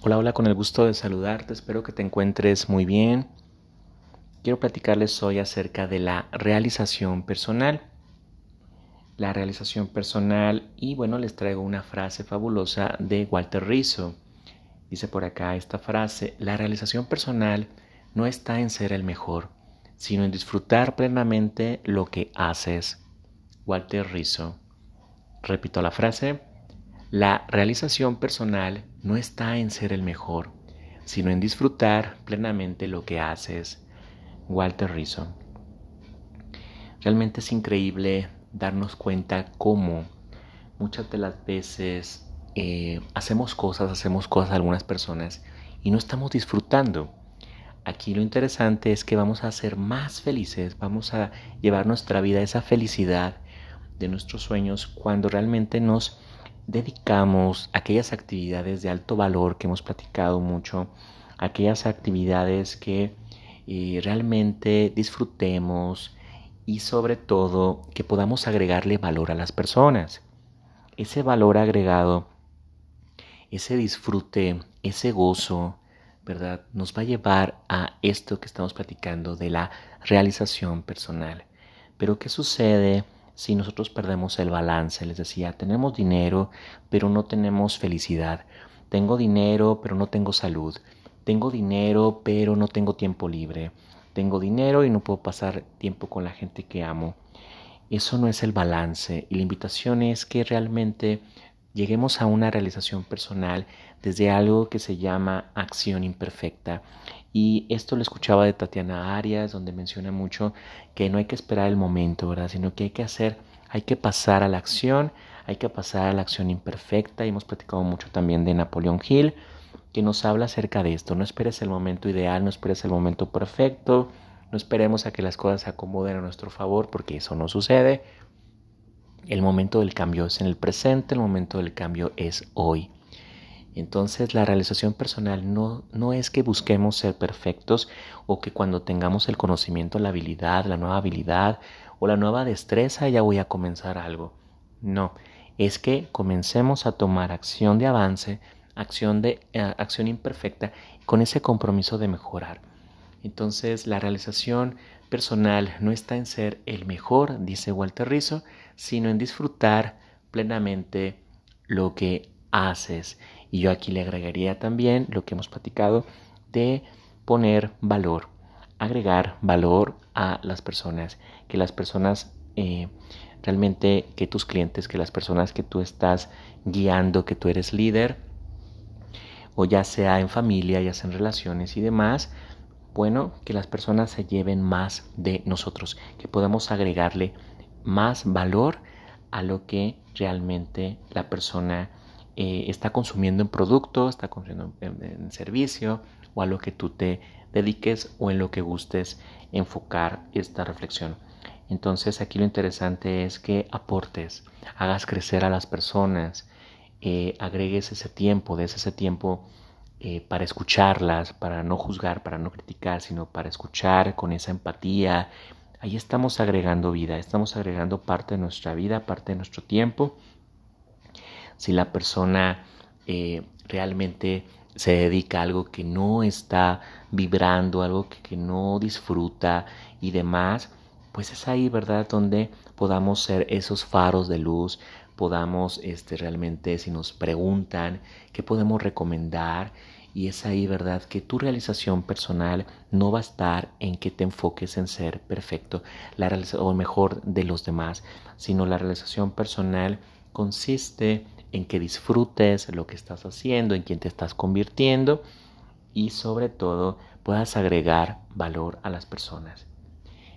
Hola, hola, con el gusto de saludarte, espero que te encuentres muy bien. Quiero platicarles hoy acerca de la realización personal. La realización personal y bueno, les traigo una frase fabulosa de Walter Rizzo. Dice por acá esta frase, la realización personal no está en ser el mejor, sino en disfrutar plenamente lo que haces. Walter Rizzo. Repito la frase, la realización personal no está en ser el mejor, sino en disfrutar plenamente lo que haces. Walter Rizzo. Realmente es increíble darnos cuenta cómo muchas de las veces eh, hacemos cosas, hacemos cosas a algunas personas y no estamos disfrutando. Aquí lo interesante es que vamos a ser más felices, vamos a llevar nuestra vida a esa felicidad de nuestros sueños cuando realmente nos dedicamos aquellas actividades de alto valor que hemos platicado mucho, aquellas actividades que eh, realmente disfrutemos y sobre todo que podamos agregarle valor a las personas. Ese valor agregado, ese disfrute, ese gozo, ¿verdad? Nos va a llevar a esto que estamos platicando de la realización personal. Pero ¿qué sucede? Si nosotros perdemos el balance. Les decía, tenemos dinero, pero no tenemos felicidad. Tengo dinero, pero no tengo salud. Tengo dinero, pero no tengo tiempo libre. Tengo dinero y no puedo pasar tiempo con la gente que amo. Eso no es el balance y la invitación es que realmente lleguemos a una realización personal desde algo que se llama acción imperfecta. Y esto lo escuchaba de Tatiana Arias, donde menciona mucho que no hay que esperar el momento, ¿verdad? Sino que hay que hacer, hay que pasar a la acción, hay que pasar a la acción imperfecta. Y hemos platicado mucho también de Napoleón Hill, que nos habla acerca de esto. No esperes el momento ideal, no esperes el momento perfecto, no esperemos a que las cosas se acomoden a nuestro favor, porque eso no sucede. El momento del cambio es en el presente, el momento del cambio es hoy. Entonces la realización personal no, no es que busquemos ser perfectos o que cuando tengamos el conocimiento, la habilidad, la nueva habilidad o la nueva destreza ya voy a comenzar algo. No, es que comencemos a tomar acción de avance, acción, de, eh, acción imperfecta con ese compromiso de mejorar. Entonces la realización personal no está en ser el mejor, dice Walter Rizzo, sino en disfrutar plenamente lo que haces. Y yo aquí le agregaría también lo que hemos platicado de poner valor, agregar valor a las personas, que las personas eh, realmente, que tus clientes, que las personas que tú estás guiando, que tú eres líder, o ya sea en familia, ya sea en relaciones y demás, bueno, que las personas se lleven más de nosotros, que podamos agregarle más valor a lo que realmente la persona eh, está consumiendo en producto, está consumiendo en, servicio o a lo que tú te dediques o en lo que gustes enfocar esta reflexión. Entonces aquí lo interesante es que aportes, hagas crecer a las personas, eh, agregues ese tiempo, des ese tiempo eh, para escucharlas, para no juzgar, para no criticar, sino para escuchar con esa empatía. Ahí estamos agregando vida, estamos agregando parte de nuestra vida, parte de nuestro tiempo si la persona eh, realmente se dedica a algo que no está vibrando, algo que, no disfruta y demás, pues es ahí, ¿verdad?, donde podamos ser esos faros de luz, podamos este, realmente, si nos preguntan, qué podemos recomendar, y es ahí, ¿verdad?, que tu realización personal no va a estar en que te enfoques en ser perfecto la o mejor de los demás, sino la realización personal consiste en que disfrutes lo que estás haciendo, en quien te estás convirtiendo y sobre todo puedas agregar valor a las personas.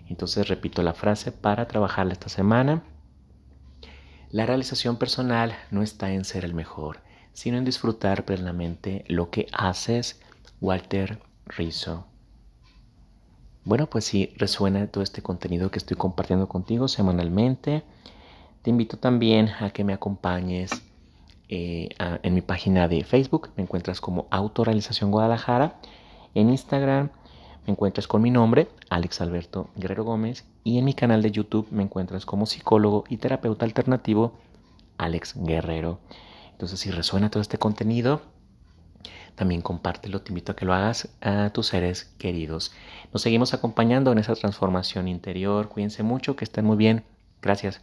Entonces repito la frase para trabajarla esta semana. La realización personal no está en ser el mejor, sino en disfrutar plenamente lo que haces, Walter Rizzo. Bueno, pues si resuena todo este contenido que estoy compartiendo contigo semanalmente, te invito también a que me acompañes eh, en mi página de Facebook, me encuentras como Autorealización Guadalajara. En Instagram me encuentras con mi nombre, Alex Alberto Guerrero Gómez. Y en mi canal de YouTube me encuentras como psicólogo y terapeuta alternativo, Alex Guerrero. Entonces, si resuena todo este contenido, también compártelo, te invito a que lo hagas a tus seres queridos. Nos seguimos acompañando en esa transformación interior. Cuídense mucho, que estén muy bien. Gracias.